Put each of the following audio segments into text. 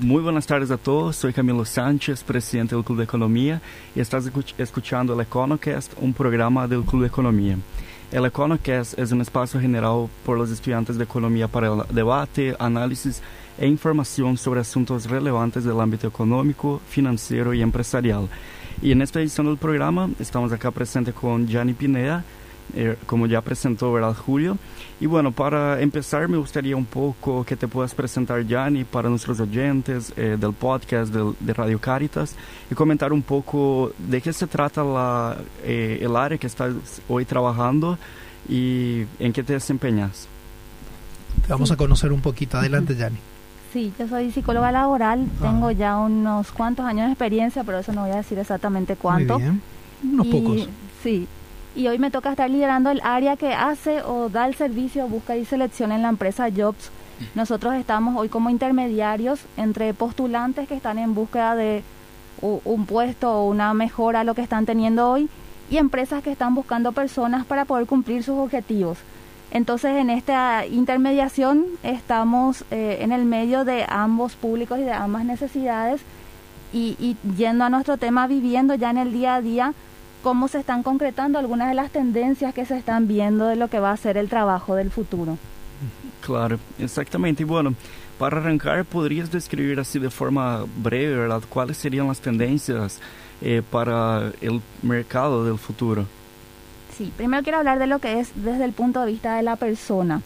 Muy buenas tardes a todos, soy Camilo Sánchez, presidente del Club de Economía y estás escuchando el EconoCast, un programa del Club de Economía. El EconoCast es un espacio general por los estudiantes de economía para debate, análisis e información sobre asuntos relevantes del ámbito económico, financiero y empresarial. Y en esta edición del programa estamos acá presente con Gianni Pineda, eh, como ya presentó ¿verdad, Julio. Y bueno, para empezar me gustaría un poco que te puedas presentar, Gianni, para nuestros oyentes eh, del podcast de Radio Caritas y comentar un poco de qué se trata la, eh, el área que estás hoy trabajando y en qué te desempeñas. Te vamos a conocer un poquito. Adelante, Gianni. Sí, yo soy psicóloga laboral, ah. tengo ya unos cuantos años de experiencia, pero eso no voy a decir exactamente cuánto. Muy bien. Unos pocos. Sí, y hoy me toca estar liderando el área que hace o da el servicio, busca y selecciona en la empresa Jobs. Nosotros estamos hoy como intermediarios entre postulantes que están en búsqueda de un puesto o una mejora a lo que están teniendo hoy y empresas que están buscando personas para poder cumplir sus objetivos. Entonces, en esta intermediación estamos eh, en el medio de ambos públicos y de ambas necesidades y, y yendo a nuestro tema, viviendo ya en el día a día cómo se están concretando algunas de las tendencias que se están viendo de lo que va a ser el trabajo del futuro. Claro, exactamente. Y bueno, para arrancar, ¿podrías describir así de forma breve, ¿verdad? ¿Cuáles serían las tendencias eh, para el mercado del futuro? Sí, primero quiero hablar de lo que es desde el punto de vista de la persona.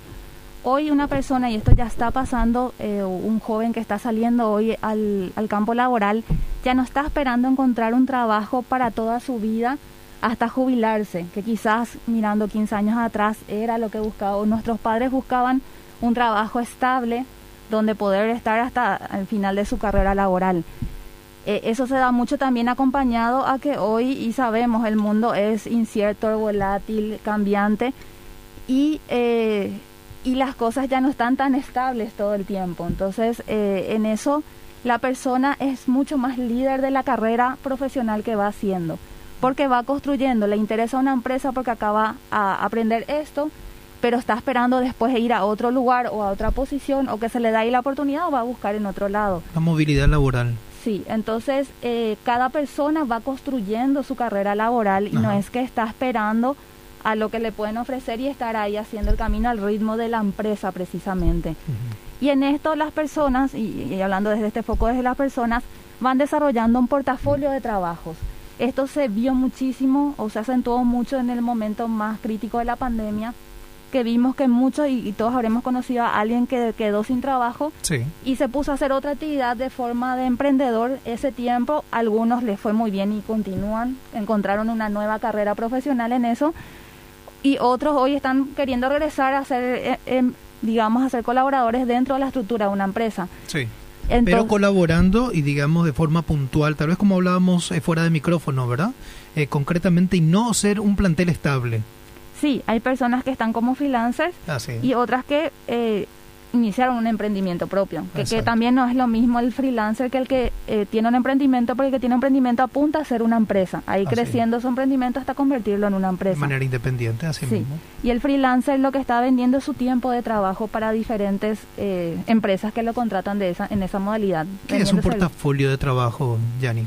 Hoy una persona, y esto ya está pasando, eh, un joven que está saliendo hoy al, campo laboral, ya no está esperando encontrar un trabajo para toda su vida hasta jubilarse, que quizás mirando 15 años atrás era lo que buscaban, nuestros padres buscaban un trabajo estable donde poder estar hasta el final de su carrera laboral. Eh, eso se da mucho también acompañado a que hoy, y sabemos, el mundo es incierto, volátil, cambiante, y, eh, y las cosas ya no están tan estables todo el tiempo. Entonces, eh, en eso la persona es mucho más líder de la carrera profesional que va haciendo, porque va construyendo, le interesa una empresa porque acaba a aprender esto, pero está esperando después ir a otro lugar o a otra posición o que se le da ahí la oportunidad o va a buscar en otro lado. La movilidad laboral. Sí, entonces eh, cada persona va construyendo su carrera laboral y no es que está esperando a lo que le pueden ofrecer y estar ahí haciendo el camino al ritmo de la empresa precisamente. Y en esto las personas, y, hablando desde este foco desde las personas, van desarrollando un portafolio de trabajos. Esto se vio muchísimo o se acentuó mucho en el momento más crítico de la pandemia, que vimos que muchos, y, todos habremos conocido a alguien que quedó sin trabajo y se puso a hacer otra actividad de forma de emprendedor. Ese tiempo, algunos les fue muy bien y continúan, encontraron una nueva carrera profesional en eso, y otros hoy están queriendo regresar a hacer eh, em, digamos, a ser colaboradores dentro de la estructura de una empresa. Sí. pero colaborando y digamos de forma puntual, tal vez como hablábamos eh, fuera de micrófono, ¿verdad? Eh, concretamente y no ser un plantel estable. Sí, hay personas que están como freelancers ah, y otras que eh, iniciaron un emprendimiento propio, que, también no es lo mismo el freelancer que el que eh, tiene un emprendimiento, porque el que tiene un emprendimiento apunta a ser una empresa, ahí creciendo su emprendimiento hasta convertirlo en una empresa. De manera independiente, así mismo. Y el freelancer lo que está vendiendo es su tiempo de trabajo para diferentes eh, empresas que lo contratan de esa, en esa modalidad. ¿Qué es un portafolio de trabajo, Yanni?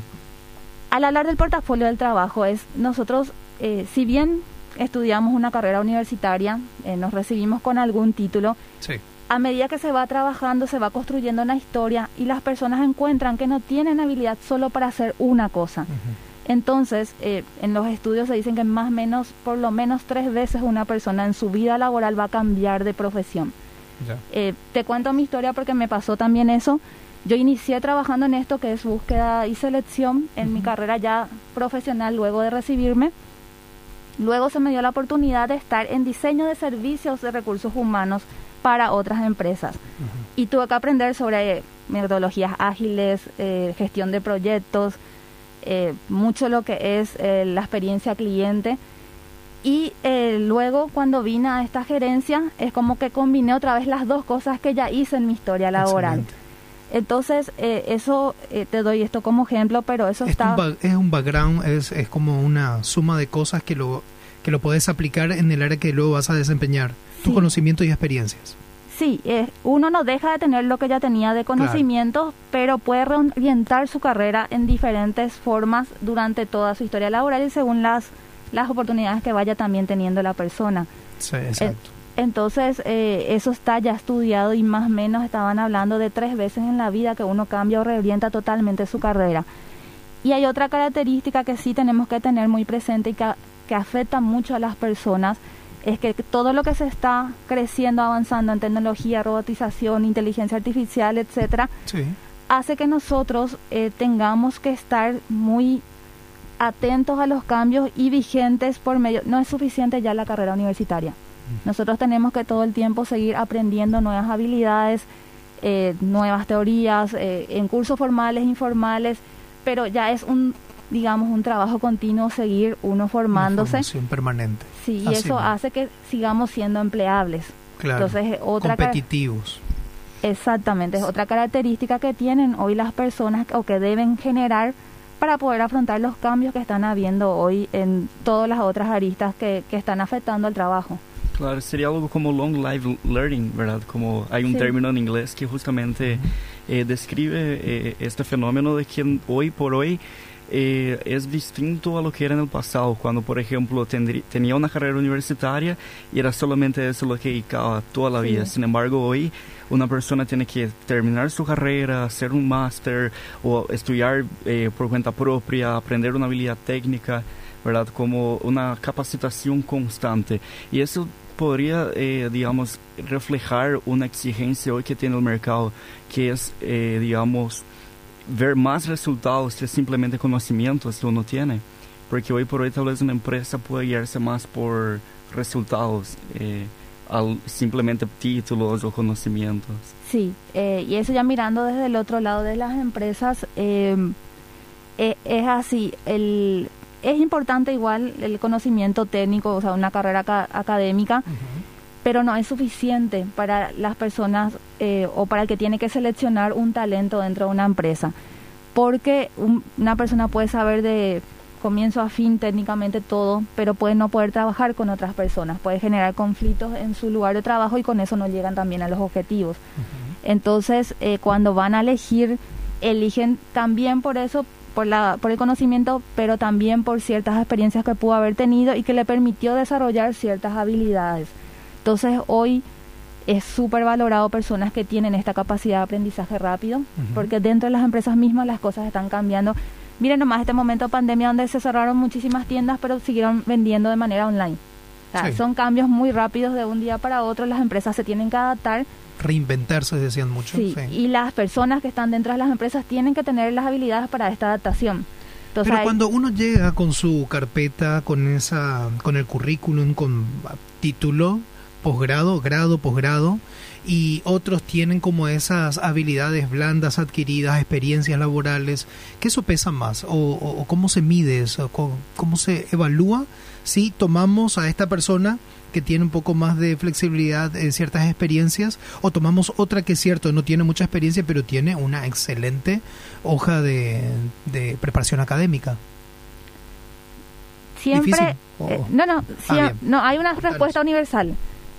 Al hablar del portafolio del trabajo es nosotros, eh, si bien estudiamos una carrera universitaria, nos recibimos con algún título, sí a medida que se va trabajando, se va construyendo una historia y las personas encuentran que no tienen habilidad solo para hacer una cosa. Entonces, eh, en los estudios se dicen que más o menos, por lo menos tres veces una persona en su vida laboral va a cambiar de profesión. Eh, te cuento mi historia porque me pasó también eso. Yo inicié trabajando en esto que es búsqueda y selección en mi carrera ya profesional luego de recibirme. Luego se me dio la oportunidad de estar en diseño de servicios de recursos humanos para otras empresas. Y tuve que aprender sobre metodologías ágiles, eh, gestión de proyectos, eh, mucho lo que es eh, la experiencia cliente. Y luego cuando vine a esta gerencia es como que combiné otra vez las dos cosas que ya hice en mi historia laboral. Entonces, eso te doy esto como ejemplo, pero eso está... es un background, es, es como una suma de cosas que lo, que lo puedes aplicar en el área que luego vas a desempeñar, tu conocimiento y experiencias. Sí, eh, uno no deja de tener lo que ya tenía de conocimientos, pero puede reorientar su carrera en diferentes formas durante toda su historia laboral y según las, las oportunidades que vaya también teniendo la persona. Sí, exacto. entonces, eh, eso está ya estudiado y más o menos estaban hablando de tres veces en la vida que uno cambia o reorienta totalmente su carrera. Y hay otra característica que sí tenemos que tener muy presente y que, que afecta mucho a las personas, es que todo lo que se está creciendo, avanzando en tecnología, robotización, inteligencia artificial, etcétera, hace que nosotros eh, tengamos que estar muy atentos a los cambios y vigentes por medio. No es suficiente ya la carrera universitaria. Nosotros tenemos que todo el tiempo seguir aprendiendo nuevas habilidades, eh, nuevas teorías, eh, en cursos formales, informales, pero ya es un digamos, un trabajo continuo, seguir uno formándose. Una permanente. Sí, y eso hace que sigamos siendo empleables. Claro. Entonces, otra competitivos. Exactamente, es otra característica que tienen hoy las personas o que deben generar para poder afrontar los cambios que están habiendo hoy en todas las otras aristas que, que están afectando al trabajo. Claro, sería algo como long life learning, ¿verdad? Como hay un término en inglés que justamente eh, describe eh, este fenómeno de que hoy por hoy eh, es distinto a lo que era en el pasado, cuando por ejemplo tenía una carrera universitaria y era solamente eso lo que dedicaba toda la vida. Sin embargo, hoy una persona tiene que terminar su carrera, hacer un máster o estudiar eh, por cuenta propia, aprender una habilidad técnica, ¿verdad? Como una capacitación constante. Y eso podría, eh, digamos, reflejar una exigencia hoy que tiene el mercado, que es, digamos, ver más resultados que simplemente conocimientos que uno tiene. Porque hoy por hoy tal vez una empresa puede guiarse más por resultados. Eh, al simplemente títulos o conocimientos. Sí, eh, y eso ya mirando desde el otro lado de las empresas, em, e, es así, el, es importante igual el conocimiento técnico, o sea, una carrera académica, pero no es suficiente para las personas eh, o para el que tiene que seleccionar un talento dentro de una empresa. Porque una persona puede saber de comienzo a fin técnicamente todo, pero puede no poder trabajar con otras personas, puede generar conflictos en su lugar de trabajo y con eso no llegan también a los objetivos. Entonces, eh, cuando van a elegir, eligen también por eso, por, la, por el conocimiento, pero también por ciertas experiencias que pudo haber tenido y que le permitió desarrollar ciertas habilidades. Entonces hoy es súper valorado personas que tienen esta capacidad de aprendizaje rápido, porque dentro de las empresas mismas las cosas están cambiando. Miren nomás este momento de pandemia donde se cerraron muchísimas tiendas, pero siguieron vendiendo de manera online. Son cambios muy rápidos de un día para otro, las empresas se tienen que adaptar. Reinventarse, decían mucho. Sí, y las personas que están dentro de las empresas tienen que tener las habilidades para esta adaptación. Pero cuando uno llega con su carpeta, con esa, con el currículum, con título, posgrado, grado, posgrado, y otros tienen como esas habilidades blandas adquiridas, experiencias laborales, ¿qué eso pesa más? ¿O, cómo se mide eso? ¿Cómo, se evalúa si tomamos a esta persona que tiene un poco más de flexibilidad en ciertas experiencias o tomamos otra que es cierto, no tiene mucha experiencia, pero tiene una excelente hoja de, preparación académica? Siempre, eh, no, no, ah, no, hay una respuesta universal.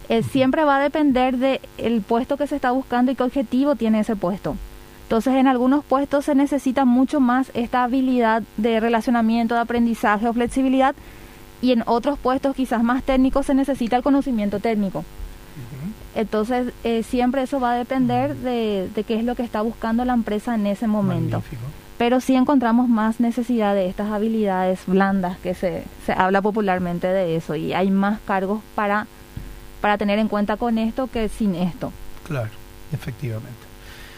Eh, siempre va a depender del el puesto que se está buscando y qué objetivo tiene ese puesto. Entonces, en algunos puestos se necesita mucho más esta habilidad de relacionamiento, de aprendizaje o flexibilidad, y en otros puestos quizás más técnicos se necesita el conocimiento técnico. Entonces, eh, siempre eso va a depender de, qué es lo que está buscando la empresa en ese momento. Pero sí encontramos más necesidad de estas habilidades blandas, que se, se habla popularmente de eso, y hay más cargos para para tener en cuenta con esto que sin esto. Claro, efectivamente.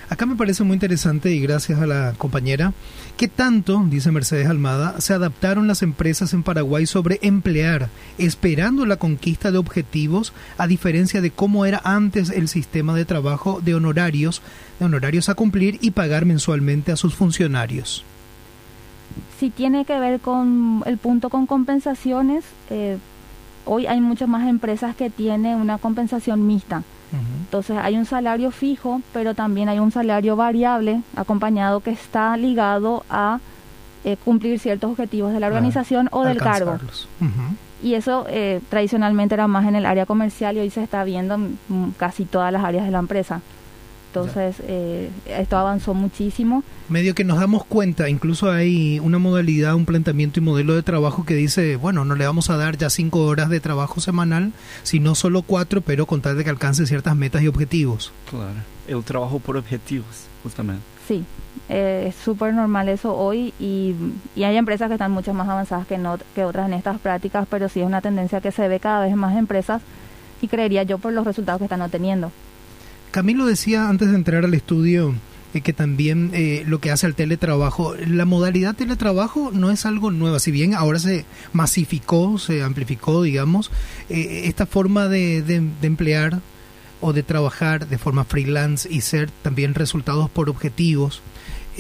Acá me parece muy interesante y gracias a la compañera, que tanto, dice Mercedes Almada, se adaptaron las empresas en Paraguay sobre emplear, esperando la conquista de objetivos, a diferencia de cómo era antes el sistema de trabajo de honorarios, de honorarios a cumplir y pagar mensualmente a sus funcionarios. Si tiene que ver con el punto con compensaciones, eh, Hoy hay muchas más empresas que tienen una compensación mixta. Entonces hay un salario fijo, pero también hay un salario variable acompañado que está ligado a eh, cumplir ciertos objetivos de la organización o del cargo. Y eso eh, tradicionalmente era más en el área comercial y hoy se está viendo en casi todas las áreas de la empresa. Entonces, eh, esto avanzó muchísimo. Medio que nos damos cuenta, incluso hay una modalidad, un planteamiento y modelo de trabajo que dice, bueno, no le vamos a dar ya cinco horas de trabajo semanal, sino solo cuatro, pero con tal de que alcance ciertas metas y objetivos. Claro, el trabajo por objetivos, justamente. Sí, eh, es súper normal eso hoy y, y, hay empresas que están mucho más avanzadas que, no, que otras en estas prácticas, pero sí es una tendencia que se ve cada vez más empresas y creería yo por los resultados que están obteniendo. Camilo decía antes de entrar al estudio eh, que también eh, lo que hace el teletrabajo, la modalidad teletrabajo no es algo nuevo, si bien ahora se masificó, se amplificó, digamos, eh, esta forma de, de, emplear o de trabajar de forma freelance y ser también resultados por objetivos,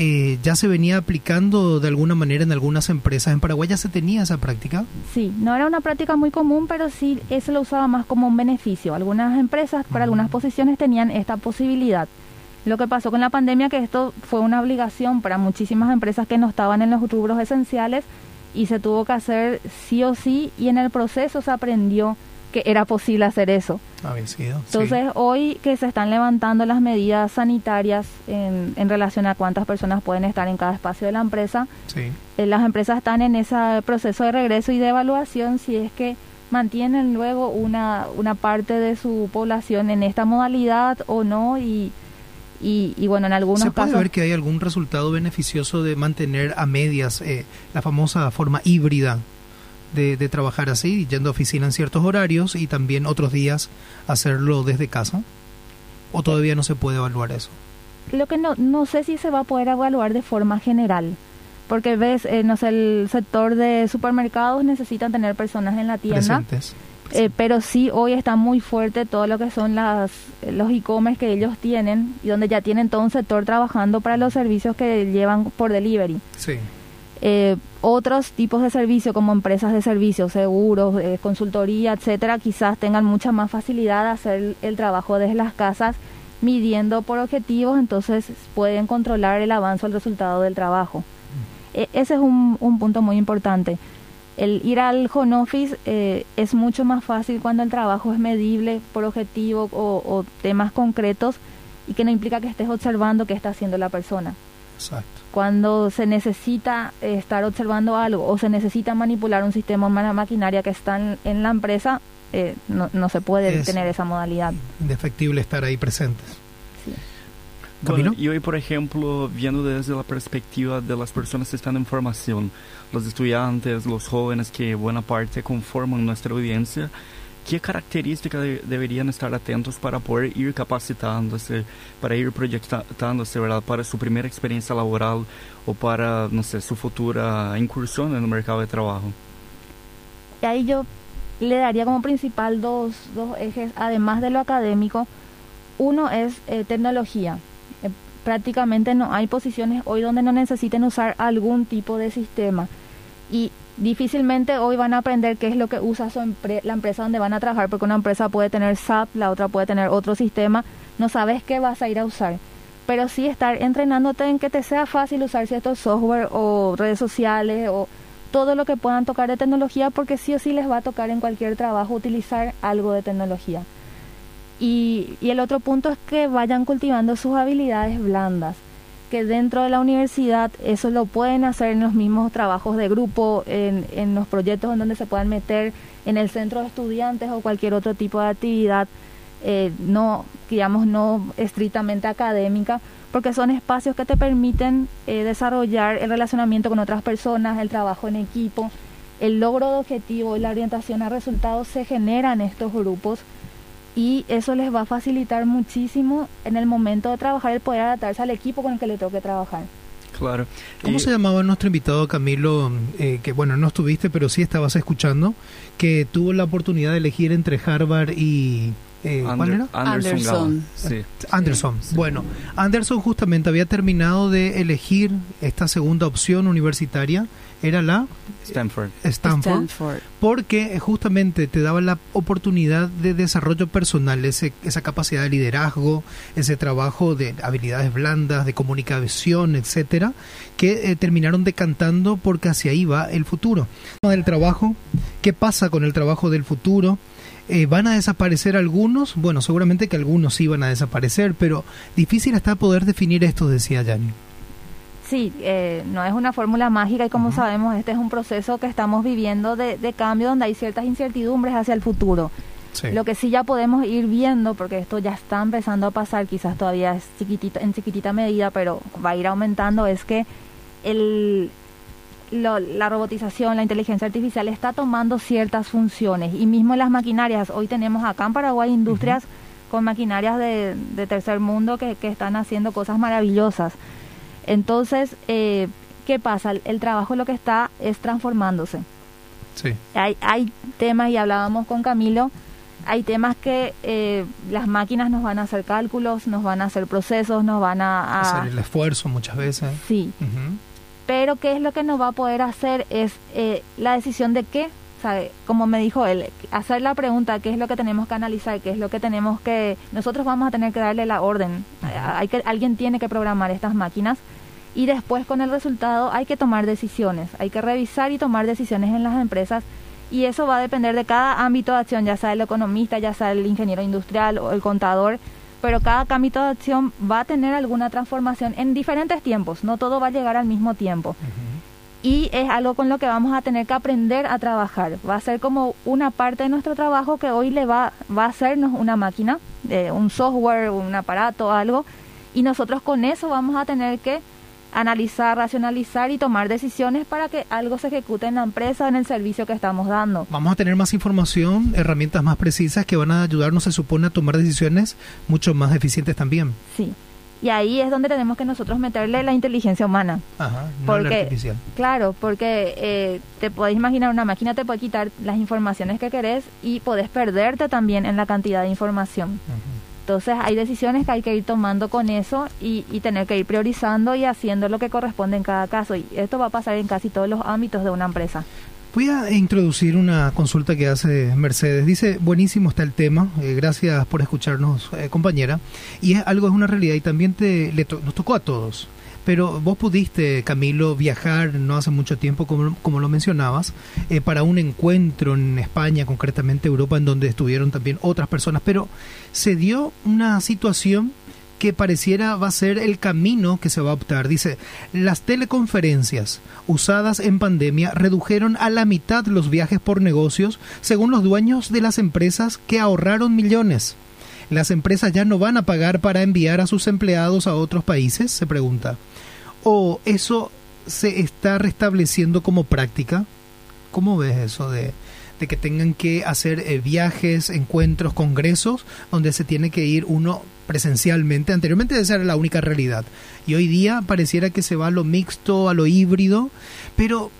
eh, ya se venía aplicando de alguna manera en algunas empresas. ¿En Paraguay ya se tenía esa práctica? Sí, no era una práctica muy común, pero sí eso lo usaba más como un beneficio. Algunas empresas, para algunas posiciones, tenían esta posibilidad. Lo que pasó con la pandemia, que esto fue una obligación para muchísimas empresas que no estaban en los rubros esenciales y se tuvo que hacer sí o sí y en el proceso se aprendió que era posible hacer eso. Entonces, hoy que se están levantando las medidas sanitarias en, en, relación a cuántas personas pueden estar en cada espacio de la empresa, eh, las empresas están en ese proceso de regreso y de evaluación si es que mantienen luego una, una parte de su población en esta modalidad o no y, y, bueno, en algunos ¿Se puede ver que hay algún resultado beneficioso de mantener a medias eh, la famosa forma híbrida de, trabajar así, yendo a oficina en ciertos horarios y también otros días hacerlo desde casa? ¿O todavía no se puede evaluar eso? Lo que no, no sé si se va a poder evaluar de forma general, porque ves, eh, no sé, el sector de supermercados necesitan tener personas en la tienda. Eh, pero sí hoy está muy fuerte todo lo que son las los e-commerce que ellos tienen y donde ya tienen todo un sector trabajando para los servicios que llevan por delivery. Sí. Eh, otros tipos de servicios como empresas de servicios, seguros, eh, consultoría, etcétera, quizás tengan mucha más facilidad de hacer el, trabajo desde las casas midiendo por objetivos, entonces pueden controlar el avance o el resultado del trabajo. E, ese es un, punto muy importante. El ir al home office eh, es mucho más fácil cuando el trabajo es medible por objetivo o, o temas concretos y que no implica que estés observando qué está haciendo la persona. Exacto. Cuando se necesita eh, estar observando algo o se necesita manipular un sistema o una maquinaria que está en, la empresa, eh, no, no, se puede tener esa modalidad. Indefectible estar ahí presentes. Sí. Bueno, y hoy, por ejemplo, viendo desde la perspectiva de las personas que están en formación, los estudiantes, los jóvenes que buena parte conforman nuestra audiencia, ¿Qué características deberían estar atentos para poder ir capacitándose, para ir proyectándose, ¿verdad? Para su primera experiencia laboral o para, no sé, su futura incursión en el mercado de trabajo? Y ahí yo le daría como principal dos, dos ejes, además de lo académico. Uno es eh, tecnología. Eh, prácticamente no hay posiciones hoy donde no necesiten usar algún tipo de sistema. Y difícilmente hoy van a aprender qué es lo que usa su la empresa donde van a trabajar, porque una empresa puede tener SAP, la otra puede tener otro sistema, no sabes qué vas a ir a usar. Pero sí estar entrenándote en que te sea fácil usar ciertos software o redes sociales o todo lo que puedan tocar de tecnología, porque sí o sí les va a tocar en cualquier trabajo utilizar algo de tecnología. Y, y el otro punto es que vayan cultivando sus habilidades blandas que dentro de la universidad eso lo pueden hacer en los mismos trabajos de grupo, en, en los proyectos en donde se puedan meter en el centro de estudiantes o cualquier otro tipo de actividad, eh, no, digamos, no estrictamente académica, porque son espacios que te permiten eh, desarrollar el relacionamiento con otras personas, el trabajo en equipo, el logro de objetivos la orientación a resultados se genera en estos grupos y eso les va a facilitar muchísimo en el momento de trabajar el poder adaptarse al equipo con el que le toque trabajar. Claro. ¿Cómo se llamaba nuestro invitado Camilo, eh, que bueno, no estuviste, pero sí estabas escuchando, que tuvo la oportunidad de elegir entre Harvard y... Eh, ¿Cuál era? Anderson. Anderson. Bueno, Anderson justamente había terminado de elegir esta segunda opción universitaria era la Stanford. Stanford, porque eh, justamente te daba la oportunidad de desarrollo personal, ese, esa capacidad de liderazgo, ese trabajo de habilidades blandas, de comunicación, etcétera, que eh, terminaron decantando porque hacia ahí va el futuro. Del trabajo ¿Qué pasa con el trabajo del futuro? Eh, ¿Van a desaparecer algunos? Bueno, seguramente que algunos sí van a desaparecer, pero difícil está poder definir esto, decía Yanni. Sí, eh, no es una fórmula mágica y como sabemos, este es un proceso que estamos viviendo de, cambio donde hay ciertas incertidumbres hacia el futuro. Lo que sí ya podemos ir viendo, porque esto ya está empezando a pasar, quizás todavía es chiquitita, en chiquitita medida, pero va a ir aumentando, es que el, la robotización, la inteligencia artificial está tomando ciertas funciones. Y mismo en las maquinarias, hoy tenemos acá en Paraguay industrias con maquinarias de, tercer mundo que, están haciendo cosas maravillosas. Entonces, eh, ¿qué pasa? El, trabajo lo que está es transformándose. Sí. Hay, hay temas, y hablábamos con Camilo, hay temas que eh, las máquinas nos van a hacer cálculos, nos van a hacer procesos, nos van a... Hacer el esfuerzo muchas veces. Sí pero qué es lo que nos va a poder hacer es eh, la decisión de qué, ¿sabe? como me dijo él, hacer la pregunta qué es lo que tenemos que analizar, qué es lo que tenemos que, nosotros vamos a tener que darle la orden, hay que, alguien tiene que programar estas máquinas y después con el resultado hay que tomar decisiones, hay que revisar y tomar decisiones en las empresas y eso va a depender de cada ámbito de acción, ya sea el economista, ya sea el ingeniero industrial o el contador, pero cada ámbito de acción va a tener alguna transformación en diferentes tiempos, no todo va a llegar al mismo tiempo. Y es algo con lo que vamos a tener que aprender a trabajar. Va a ser como una parte de nuestro trabajo que hoy le va, va a hacernos una máquina, eh, un software, un aparato, algo, y nosotros con eso vamos a tener que analizar, racionalizar y tomar decisiones para que algo se ejecute en la empresa o en el servicio que estamos dando. Vamos a tener más información, herramientas más precisas que van a ayudarnos, se supone, a tomar decisiones mucho más eficientes también. Sí. Y ahí es donde tenemos que nosotros meterle la inteligencia humana. Ajá, no porque, la artificial. Claro, porque eh, te podéis imaginar, una máquina te puede quitar las informaciones que querés y podés perderte también en la cantidad de información. Entonces hay decisiones que hay que ir tomando con eso y, tener que ir priorizando y haciendo lo que corresponde en cada caso. Y esto va a pasar en casi todos los ámbitos de una empresa. Voy a introducir una consulta que hace Mercedes. Dice, buenísimo está el tema, eh, gracias por escucharnos, eh, compañera. Y es algo, es una realidad y también te, nos tocó a todos. Pero vos pudiste, Camilo, viajar no hace mucho tiempo, como, como lo mencionabas, eh, para un encuentro en España, concretamente Europa, en donde estuvieron también otras personas. Pero se dio una situación que pareciera va a ser el camino que se va a optar. Dice, las teleconferencias usadas en pandemia redujeron a la mitad los viajes por negocios, según los dueños de las empresas que ahorraron millones. ¿Las empresas ya no van a pagar para enviar a sus empleados a otros países? Se pregunta o eso se está restableciendo como práctica? ¿Cómo ves eso de, que tengan que hacer eh, viajes, encuentros, congresos, donde se tiene que ir uno presencialmente? Anteriormente esa era la única realidad. Y hoy día pareciera que se va a lo mixto, a lo híbrido, pero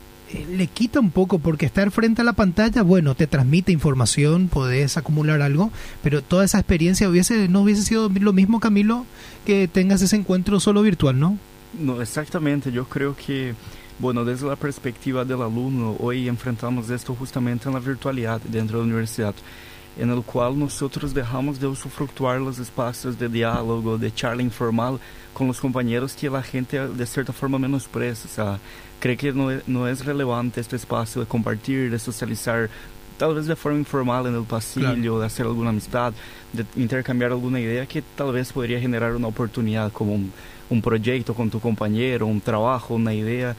le quita un poco porque estar frente a la pantalla, bueno, te transmite información, podés acumular algo, pero toda esa experiencia hubiese no hubiese sido lo mismo, Camilo, que tengas ese encuentro solo virtual, ¿no? No, exactamente, yo creo que, bueno, desde la perspectiva del alumno, hoy enfrentamos esto justamente en la virtualidad dentro de la universidad, en el cual nosotros dejamos de usufructuar los espacios de diálogo, de charla informal con los compañeros que la gente de cierta forma menosprecia, o sea, cree que no no es relevante este espacio de compartir, de socializar, tal vez de forma informal en el pasillo, de hacer alguna amistad, de intercambiar alguna idea que tal vez podría generar una oportunidad como un un proyecto con tu compañero, un trabajo, una idea,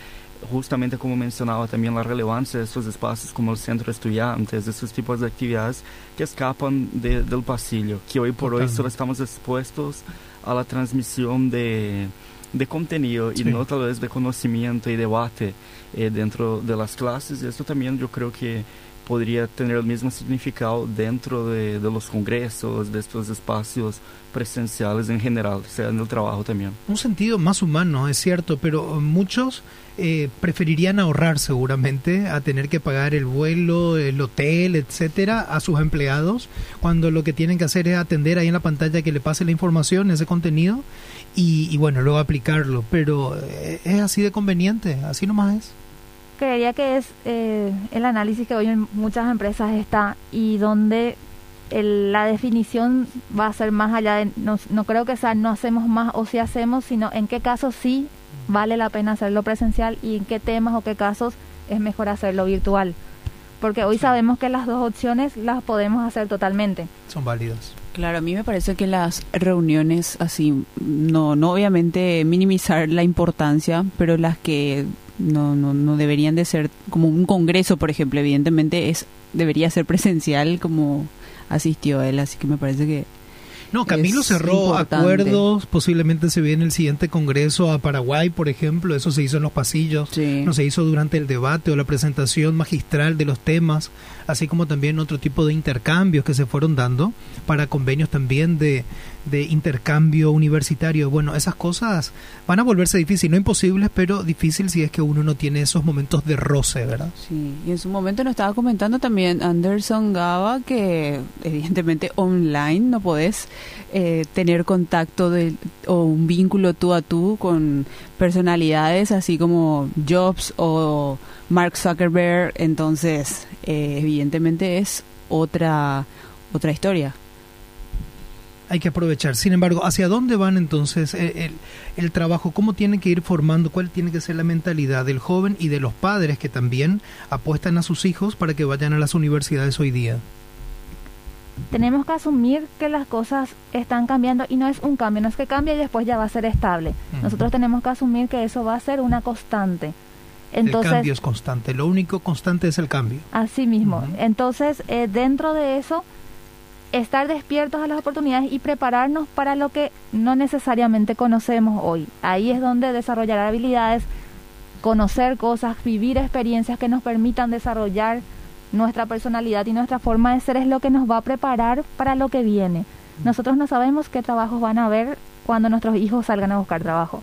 justamente como mencionaba también la relevancia de estos espacios como el centro de estudiantes, de esos tipos de actividades que escapan del pasillo, que hoy por hoy solo estamos expuestos a la transmisión de, de contenido y no tal vez de conocimiento y debate eh, dentro de las clases. Y esto también yo creo que podría tener el mismo significado dentro de, los congresos, de estos espacios presenciales en general, sea en el trabajo también. Un sentido más humano, es cierto, pero muchos eh, preferirían ahorrar seguramente a tener que pagar el vuelo, el hotel, etcétera, a sus empleados, cuando lo que tienen que hacer es atender ahí en la pantalla que le pase la información, ese contenido, y, y bueno, luego aplicarlo. Pero eh, es así de conveniente, así nomás es creería que es eh, el análisis que hoy en muchas empresas está y donde la definición va a ser más allá de, no, creo que sea no hacemos más o si hacemos, sino en qué casos sí vale la pena hacerlo presencial y en qué temas o qué casos es mejor hacerlo virtual. porque hoy sabemos que las dos opciones las podemos hacer totalmente. Son válidas. Claro, a mí me parece que las reuniones así, no, no obviamente minimizar la importancia, pero las que no, no, no deberían de ser como un congreso, por ejemplo, evidentemente es debería ser presencial como asistió él, así que me parece que no, Camilo cerró acuerdos, posiblemente se viene el siguiente congreso a Paraguay, por ejemplo, eso se hizo en los pasillos, no se hizo durante el debate o la presentación magistral de los temas, así como también otro tipo de intercambios que se fueron dando para convenios también de, de intercambio universitario. Bueno, esas cosas van a volverse difíciles, no imposibles, pero difícil si es que uno no tiene esos momentos de roce, ¿verdad? Sí, y en su momento nos estaba comentando también Anderson Gaba que evidentemente online no podés eh, tener contacto de, o un vínculo tú a tú con personalidades así como Jobs o Mark Zuckerberg, entonces eh, evidentemente es otra otra historia hay que aprovechar. Sin embargo, ¿hacia dónde van entonces el, el, trabajo? ¿Cómo tiene que ir formando? ¿Cuál tiene que ser la mentalidad del joven y de los padres que también apuestan a sus hijos para que vayan a las universidades hoy día? Tenemos que asumir que las cosas están cambiando y no es un cambio, no es que cambie y después ya va a ser estable. Nosotros tenemos que asumir que eso va a ser una constante. Entonces, el cambio es constante, lo único constante es el cambio. Así mismo. Entonces, eh, dentro de eso, estar despiertos a las oportunidades y prepararnos para lo que no necesariamente conocemos hoy. Ahí es donde desarrollar habilidades, conocer cosas, vivir experiencias que nos permitan desarrollar nuestra personalidad y nuestra forma de ser es lo que nos va a preparar para lo que viene. Nosotros no sabemos qué trabajos van a haber cuando nuestros hijos salgan a buscar trabajo,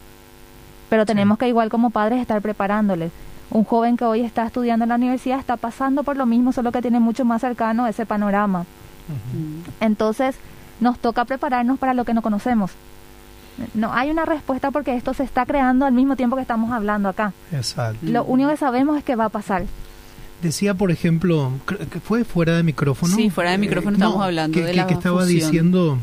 pero tenemos que igual como padres estar preparándoles. Un joven que hoy está estudiando en la universidad está pasando por lo mismo, solo que tiene mucho más cercano ese panorama. Entonces, nos toca prepararnos para lo que no conocemos. No hay una respuesta porque esto se está creando al mismo tiempo que estamos hablando acá. Exacto. Lo único que sabemos es que va a pasar. Decía, por ejemplo, que fue fuera de micrófono. Sí, fuera de micrófono eh, estamos hablando de la que estaba diciendo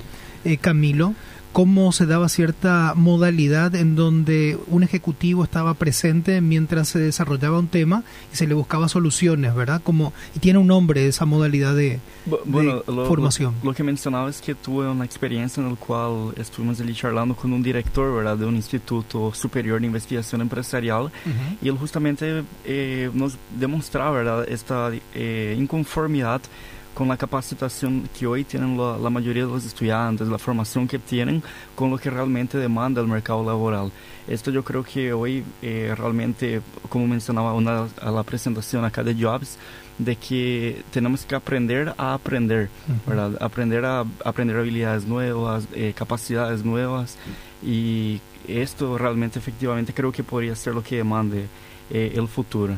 eh, Camilo cómo se daba cierta modalidad en donde un ejecutivo estaba presente mientras se desarrollaba un tema y se le buscaba soluciones, ¿verdad? Como y tiene un nombre esa modalidad de, bueno, formación. Lo, que mencionaba es que tuve una experiencia en la cual estuvimos allí charlando con un director, ¿verdad? De un instituto superior de investigación empresarial y él justamente eh, nos demostraba, ¿verdad? Esta eh, inconformidad con la capacitación que hoy tienen la, mayoría de los estudiantes, la formación que tienen con lo que realmente demanda el mercado laboral. Esto yo creo que hoy eh, realmente, como mencionaba una, a la presentación acá de Jobs, de que tenemos que aprender a aprender, ¿verdad? Aprender a aprender habilidades nuevas, eh, capacidades nuevas y esto realmente efectivamente creo que podría ser lo que demande eh, el futuro.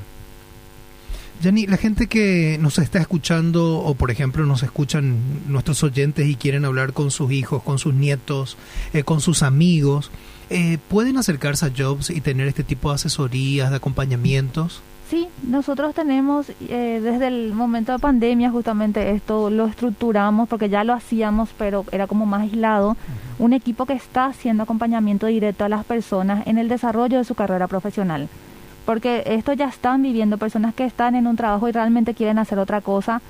Yanni, la gente que nos está escuchando o por ejemplo nos escuchan nuestros oyentes y quieren hablar con sus hijos, con sus nietos, eh, con sus amigos, eh, ¿pueden acercarse a Jobs y tener este tipo de asesorías, de acompañamientos? Sí, nosotros tenemos eh, desde el momento de pandemia justamente esto lo estructuramos porque ya lo hacíamos pero era como más aislado, un equipo que está haciendo acompañamiento directo a las personas en el desarrollo de su carrera profesional porque esto ya están viviendo personas que están en un trabajo y realmente quieren hacer otra cosa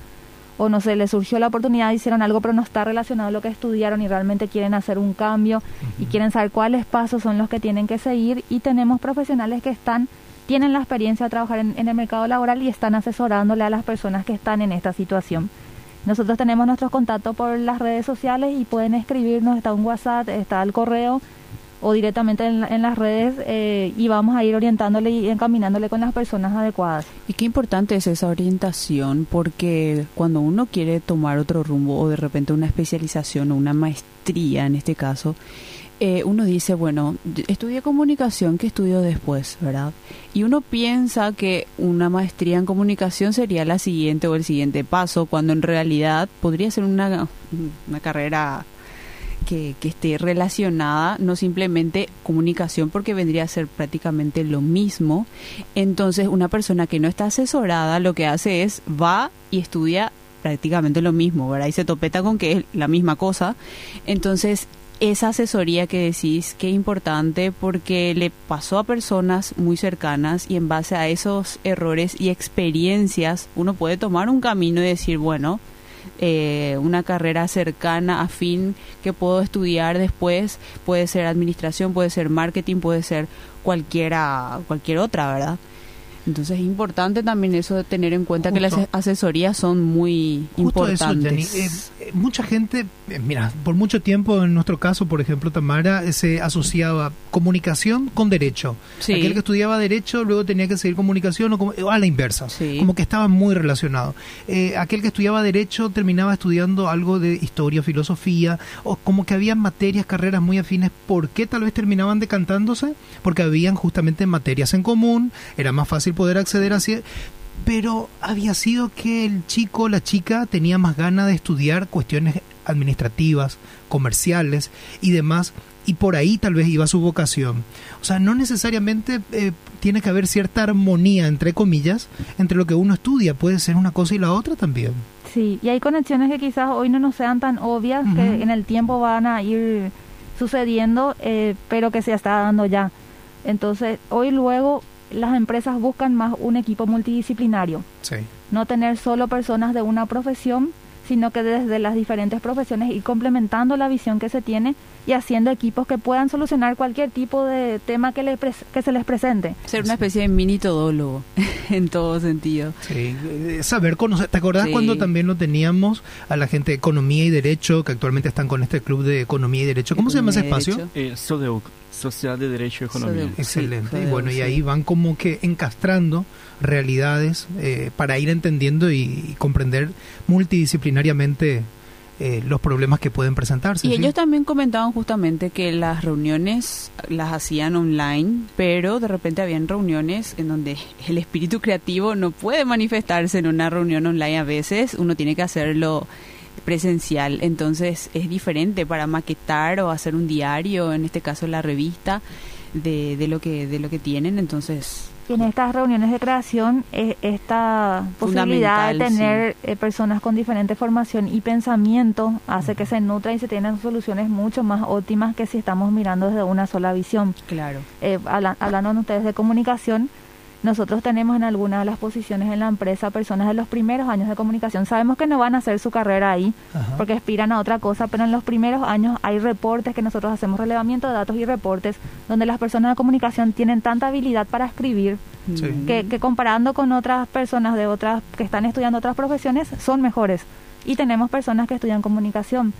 o no sé, les surgió la oportunidad, hicieron algo pero no está relacionado a lo que estudiaron y realmente quieren hacer un cambio y quieren saber cuáles pasos son los que tienen que seguir y tenemos profesionales que están tienen la experiencia de trabajar en, en el mercado laboral y están asesorándole a las personas que están en esta situación. Nosotros tenemos nuestros contactos por las redes sociales y pueden escribirnos, está un WhatsApp, está el correo o directamente en, las redes eh, y vamos a ir orientándole y encaminándole con las personas adecuadas. Y qué importante es esa orientación porque cuando uno quiere tomar otro rumbo o de repente una especialización o una maestría en este caso, eh, uno dice, bueno, estudié comunicación, ¿qué estudio después, verdad? Y uno piensa que una maestría en comunicación sería la siguiente o el siguiente paso, cuando en realidad podría ser una, una carrera que, esté relacionada, no simplemente comunicación, porque vendría a ser prácticamente lo mismo. Entonces, una persona que no está asesorada lo que hace es va y estudia prácticamente lo mismo, ¿verdad? Y se topeta con que es la misma cosa. Entonces, esa asesoría que decís, qué importante porque le pasó a personas muy cercanas y en base a esos errores y experiencias uno puede tomar un camino y decir, bueno, eh, una carrera cercana, afín, que puedo estudiar después, puede ser administración, puede ser marketing, puede ser cualquiera, cualquier otra, ¿verdad? Entonces es importante también eso de tener en cuenta que las asesorías son muy importantes. Eh, eh, mucha gente, eh, mira, por mucho tiempo en nuestro caso, por ejemplo, Tamara, se asociaba comunicación con derecho. Aquel que estudiaba derecho luego tenía que seguir comunicación o, a la inversa, como que estaba muy relacionado. aquel que estudiaba derecho terminaba estudiando algo de historia, filosofía, o como que había materias, carreras muy afines. ¿Por qué tal vez terminaban decantándose? Porque habían justamente materias en común, era más fácil poder acceder a pero había sido que el chico o la chica tenía más ganas de estudiar cuestiones administrativas, comerciales y demás, y por ahí tal vez iba su vocación. O sea, no necesariamente eh, tiene que haber cierta armonía, entre comillas, entre lo que uno estudia, puede ser una cosa y la otra también. Sí, y hay conexiones que quizás hoy no nos sean tan obvias, que en el tiempo van a ir sucediendo, eh, pero que se está dando ya. Entonces, hoy luego las empresas buscan más un equipo multidisciplinario. No tener solo personas de una profesión, sino que desde las diferentes profesiones ir complementando la visión que se tiene y haciendo equipos que puedan solucionar cualquier tipo de tema que, le que se les presente. Ser una especie de mini todólogo en todo sentido. Sí, eh, saber conocer. ¿Te acordás cuando también lo teníamos a la gente de Economía y Derecho, que actualmente están con este club de Economía y Derecho? ¿Cómo se llama ese espacio? Eh, Sociedad de Derecho y Economía. Excelente. y bueno, y ahí van como que encastrando realidades eh, para ir entendiendo y, comprender multidisciplinariamente eh, los problemas que pueden presentarse. Y ellos también comentaban justamente que las reuniones las hacían online, pero de repente habían reuniones en donde el espíritu creativo no puede manifestarse en una reunión online a veces, uno tiene que hacerlo presencial, entonces es diferente para maquetar o hacer un diario, en este caso la revista de, de lo que de lo que tienen, entonces en estas reuniones de creación eh, esta posibilidad de tener eh, personas con diferente formación y pensamiento hace que se nutran y se tienen soluciones mucho más óptimas que si estamos mirando desde una sola visión. Claro. Eh, hablando ustedes de comunicación, nosotros tenemos en algunas de las posiciones en la empresa personas de los primeros años de comunicación. Sabemos que no van a hacer su carrera ahí porque aspiran a otra cosa, pero en los primeros años hay reportes que nosotros hacemos relevamiento de datos y reportes donde las personas de comunicación tienen tanta habilidad para escribir que, que comparando con otras personas de otras que están estudiando otras profesiones son mejores. Y tenemos personas que estudian comunicación.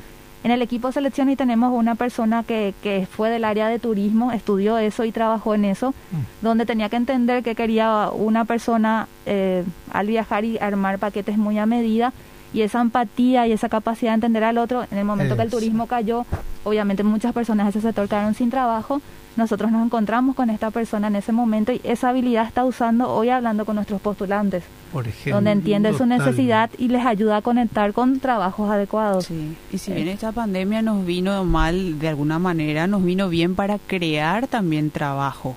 En el equipo de selección y tenemos una persona que, que fue del área de turismo, estudió eso y trabajó en eso, mm. donde tenía que entender que quería una persona eh, al viajar y armar paquetes muy a medida y esa empatía y esa capacidad de entender al otro, en el momento que el turismo cayó, obviamente muchas personas de ese sector quedaron sin trabajo, nosotros nos encontramos con esta persona en ese momento y esa habilidad está usando hoy hablando con nuestros postulantes. Por ejemplo, donde entiende su necesidad y les ayuda a conectar con trabajos adecuados. Sí. Y si bien esta pandemia nos vino mal de alguna manera, nos vino bien para crear también trabajo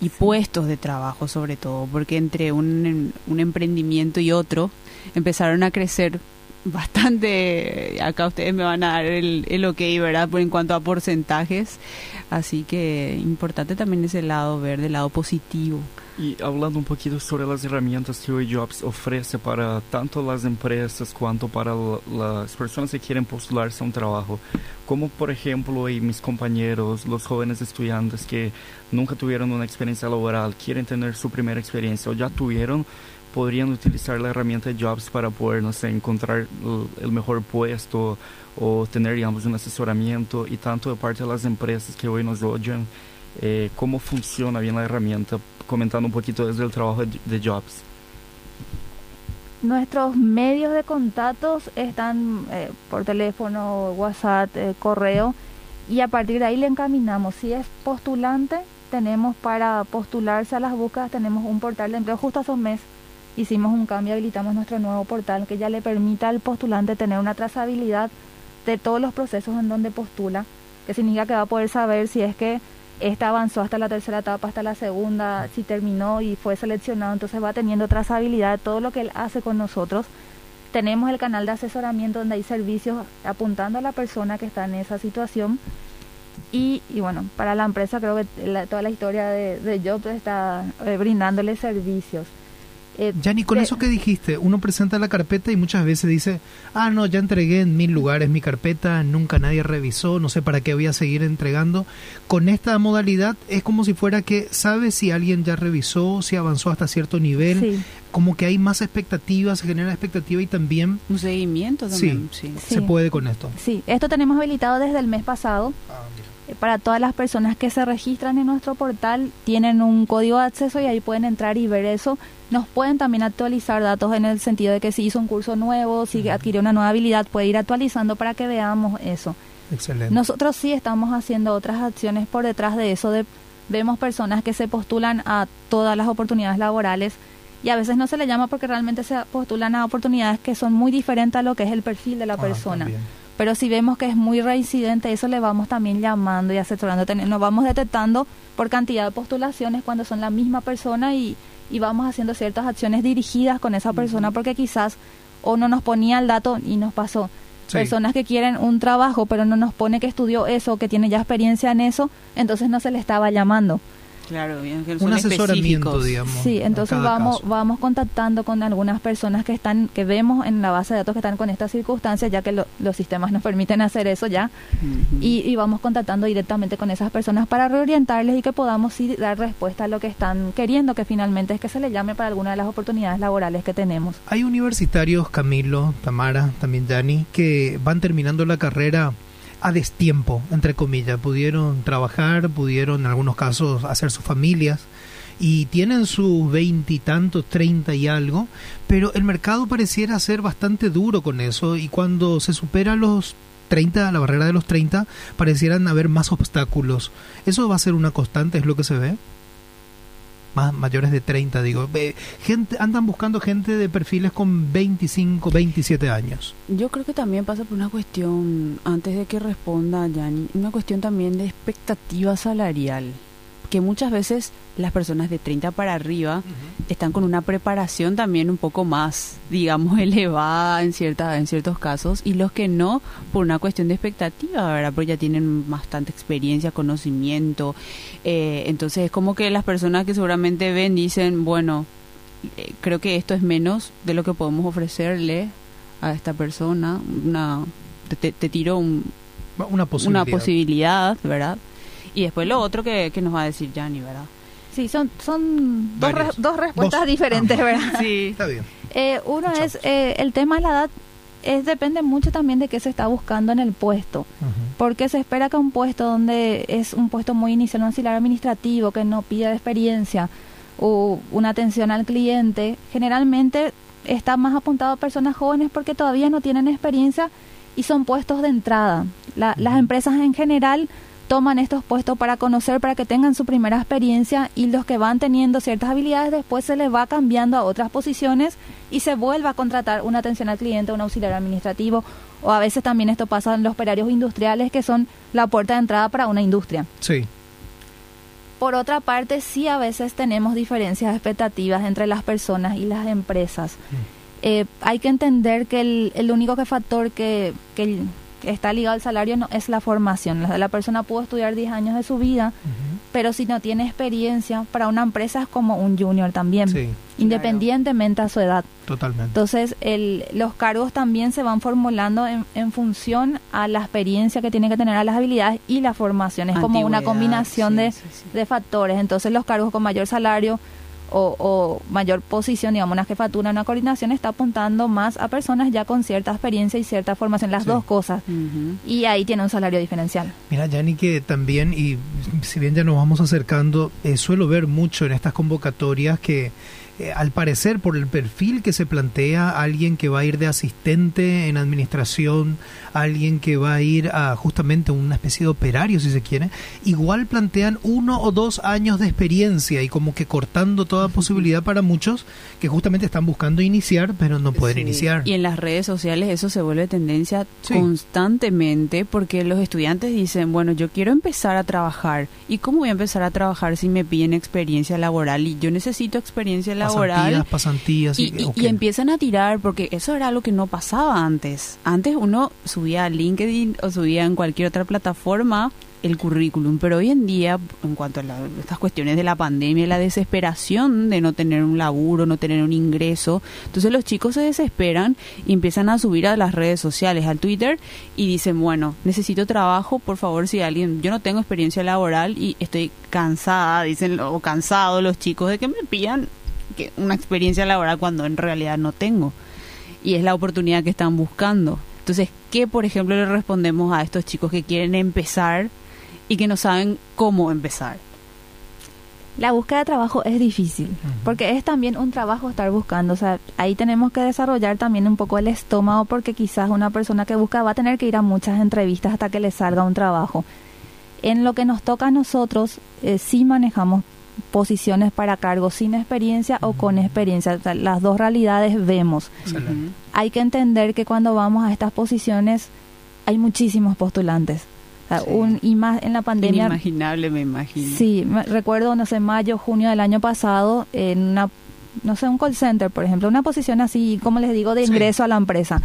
y puestos de trabajo sobre todo, porque entre un, un emprendimiento y otro empezaron a crecer bastante, acá ustedes me van a dar el, el ok, ¿verdad? En cuanto a porcentajes, así que importante también ese lado, ver del lado positivo. Y hablando un poquito sobre las herramientas que hoy Jobs ofrece para tanto las empresas cuanto para las personas que quieren postularse a un trabajo, como por ejemplo hoy mis compañeros, los jóvenes estudiantes que nunca tuvieron una experiencia laboral, quieren tener su primera experiencia o ya tuvieron, podrían utilizar la herramienta Jobs para poder, no sé, encontrar el mejor puesto o tener, digamos, un asesoramiento y tanto de parte de las empresas que hoy nos oyen, eh, cómo funciona bien la herramienta, comentando un poquito desde el trabajo de, Jobs. Nuestros medios de contactos están eh, por teléfono, WhatsApp, eh, correo y a partir de ahí le encaminamos. Si es postulante, tenemos para postularse a las búsquedas, tenemos un portal de empleo justo hace un mes hicimos un cambio, habilitamos nuestro nuevo portal que ya le permita al postulante tener una trazabilidad de todos los procesos en donde postula, que significa que va a poder saber si es que esta avanzó hasta la tercera etapa, hasta la segunda, si terminó y fue seleccionado, entonces va teniendo trazabilidad de todo lo que él hace con nosotros. Tenemos el canal de asesoramiento donde hay servicios apuntando a la persona que está en esa situación Y, bueno, para la empresa creo que toda la historia de, de Jobs está eh, brindándole servicios. Eh, ya ni con eso que dijiste, uno presenta la carpeta y muchas veces dice, ah, no, ya entregué en mil lugares mi carpeta, nunca nadie revisó, no sé para qué voy a seguir entregando. Con esta modalidad es como si fuera que sabe si alguien ya revisó, si avanzó hasta cierto nivel, como que hay más expectativas, se genera expectativa y también... Un seguimiento también. Sí, se puede con esto. Sí, esto tenemos habilitado desde el mes pasado. Ah, para todas las personas que se registran en nuestro portal tienen un código de acceso y ahí pueden entrar y ver eso. Nos pueden también actualizar datos en el sentido de que si hizo un curso nuevo, si adquirió una nueva habilidad, puede ir actualizando para que veamos eso. Excelente. Nosotros sí estamos haciendo otras acciones por detrás de eso. De, vemos personas que se postulan a todas las oportunidades laborales y a veces no se le llama porque realmente se postulan a oportunidades que son muy diferentes a lo que es el perfil de la ah, persona pero si vemos que es muy reincidente, eso le vamos también llamando y asesorando. Nos vamos detectando por cantidad de postulaciones cuando son la misma persona y, y vamos haciendo ciertas acciones dirigidas con esa persona porque quizás o no nos ponía el dato y nos pasó. Personas que quieren un trabajo pero no nos pone que estudió eso, que tiene ya experiencia en eso, entonces no se le estaba llamando. Claro, bien, un asesoramiento, digamos. Sí, entonces vamos vamos contactando con algunas personas que están que vemos en la base de datos que están con estas circunstancias, ya que los sistemas nos permiten hacer eso ya, y, vamos contactando directamente con esas personas para reorientarles y que podamos sí dar respuesta a lo que están queriendo, que finalmente es que se les llame para alguna de las oportunidades laborales que tenemos. Hay universitarios, Camilo, Tamara, también Dani, que van terminando la carrera a destiempo, entre comillas. Pudieron trabajar, pudieron en algunos casos hacer sus familias y tienen sus veintitantos, treinta y algo, pero el mercado pareciera ser bastante duro con eso y cuando se supera los 30, la barrera de los 30, parecieran haber más obstáculos. ¿Eso va a ser una constante, es lo que se ve? Más mayores de 30, digo. gente Andan buscando gente de perfiles con 25, 27 años. Yo creo que también pasa por una cuestión, antes de que responda Yanni, una cuestión también de expectativa salarial que muchas veces las personas de 30 para arriba están con una preparación también un poco más, digamos, elevada en, cierta, en ciertos casos, y los que no, por una cuestión de expectativa, ¿verdad? Porque ya tienen bastante experiencia, conocimiento. Eh, entonces es como que las personas que seguramente ven dicen, bueno, eh, creo que esto es menos de lo que podemos ofrecerle a esta persona. Una, te, tiro una posibilidad. una posibilidad, ¿verdad? Y después lo otro que, nos va a decir Yanni, ¿verdad? Sí, son, son dos, dos respuestas diferentes, ¿verdad? Sí. Está bien. Eh, uno es eh, el tema de la edad es depende mucho también de qué se está buscando en el puesto, porque se espera que un puesto donde es un puesto muy inicial, un auxiliar administrativo que no pide experiencia o una atención al cliente, generalmente está más apuntado a personas jóvenes porque todavía no tienen experiencia y son puestos de entrada. Las empresas en general toman estos puestos para conocer, para que tengan su primera experiencia y los que van teniendo ciertas habilidades después se les va cambiando a otras posiciones y se vuelve a contratar una atención al cliente, un auxiliar administrativo o a veces también esto pasa en los operarios industriales que son la puerta de entrada para una industria. Sí. Por otra parte, sí a veces tenemos diferencias expectativas entre las personas y las empresas. Mm. Eh, hay que entender que el, el único que factor que, que está ligado al salario no es la formación. La, la persona pudo estudiar 10 años de su vida, pero si no tiene experiencia, para una empresa es como un junior también, independientemente a su edad. Totalmente. Entonces, el, los cargos también se van formulando en, en, función a la experiencia que tiene que tener, a las habilidades y la formación. Es como una combinación de, de factores. Entonces, los cargos con mayor salario o, mayor posición, digamos, una jefatura, una coordinación, está apuntando más a personas ya con cierta experiencia y cierta formación, las dos cosas. Y ahí tiene un salario diferencial. Mira, Yanni, que también, y si bien ya nos vamos acercando, eh, suelo ver mucho en estas convocatorias que eh, al parecer por el perfil que se plantea, alguien que va a ir de asistente en administración, alguien que va a ir a justamente una especie de operario si se quiere, igual plantean uno o dos años de experiencia y como que cortando toda posibilidad para muchos que justamente están buscando iniciar pero no pueden iniciar. Y en las redes sociales eso se vuelve tendencia constantemente porque los estudiantes dicen, bueno, yo quiero empezar a trabajar. Y cómo voy a empezar a trabajar si me piden experiencia laboral y yo necesito experiencia laboral pasantías, y, y, empiezan a tirar porque eso era algo que no pasaba antes. Antes uno subía a LinkedIn o subía en cualquier otra plataforma el currículum, pero hoy en día, en cuanto a estas cuestiones de la pandemia, la desesperación de no tener un laburo, no tener un ingreso, entonces los chicos se desesperan y empiezan a subir a las redes sociales, al Twitter, y dicen, bueno, necesito trabajo, por favor, si alguien, yo no tengo experiencia laboral y estoy cansada, dicen, o cansado los chicos de que me pidan que una experiencia laboral cuando en realidad no tengo. Y es la oportunidad que están buscando. Entonces, ¿qué, por ejemplo, le respondemos a estos chicos que quieren empezar y que no saben cómo empezar? La búsqueda de trabajo es difícil, porque es también un trabajo estar buscando. O sea, ahí tenemos que desarrollar también un poco el estómago, porque quizás una persona que busca va a tener que ir a muchas entrevistas hasta que le salga un trabajo. En lo que nos toca a nosotros, eh, sí manejamos posiciones para cargos sin experiencia o con experiencia. las dos realidades vemos. Hay que entender que cuando vamos a estas posiciones hay muchísimos postulantes. un, y más en la pandemia. Inimaginable, me imagino. Sí, recuerdo, no sé, mayo, junio del año pasado, en una, no sé, un call center, por ejemplo, una posición así, como les digo, de ingreso a la empresa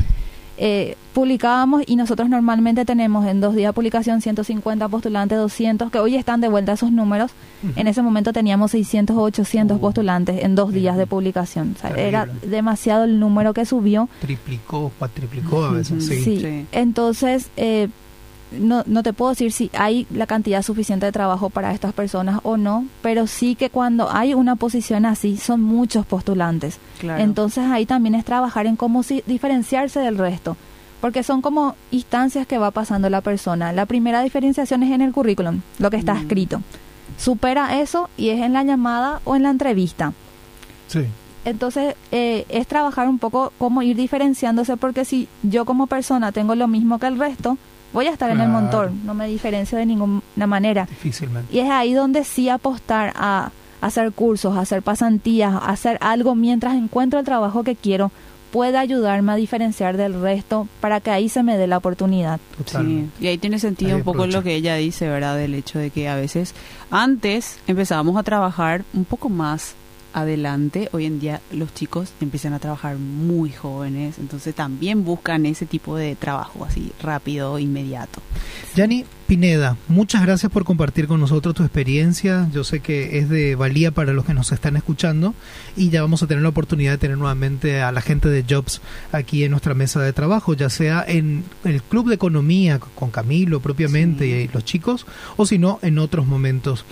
eh, publicábamos y nosotros normalmente tenemos en dos días de publicación 150 postulantes, 200, que hoy están de vuelta esos números. En ese momento teníamos 600 o 800 postulantes en dos días de publicación. era demasiado el número que subió. Triplicó, cuatriplicó a veces. sí. Entonces, eh, no, no te puedo decir si hay la cantidad suficiente de trabajo para estas personas o no, pero sí que cuando hay una posición así son muchos postulantes. Entonces ahí también es trabajar en cómo si, diferenciarse del resto, porque son como instancias que va pasando la persona. La primera diferenciación es en el currículum, lo que está mm. escrito. Supera eso y es en la llamada o en la entrevista. Sí. Entonces, eh, es trabajar un poco cómo ir diferenciándose, porque si yo como persona tengo lo mismo que el resto, voy a estar en el montón, no me diferencio de ninguna manera. Difícilmente. Y es ahí donde sí apostar a, hacer cursos, a hacer pasantías, a hacer algo mientras encuentro el trabajo que quiero, puede ayudarme a diferenciar del resto para que ahí se me dé la oportunidad. Sí, y ahí tiene sentido un poco lo que ella dice, ¿verdad? Del hecho de que a veces antes empezábamos a trabajar un poco más adelante. Hoy en día los chicos empiezan a trabajar muy jóvenes, entonces también buscan ese tipo de trabajo así rápido, inmediato. Yani Pineda, muchas gracias por compartir con nosotros tu experiencia. Yo sé que es de valía para los que nos están escuchando y ya vamos a tener la oportunidad de tener nuevamente a la gente de Jobs aquí en nuestra mesa de trabajo, ya sea en el Club de Economía con Camilo propiamente y los chicos o si no en otros momentos.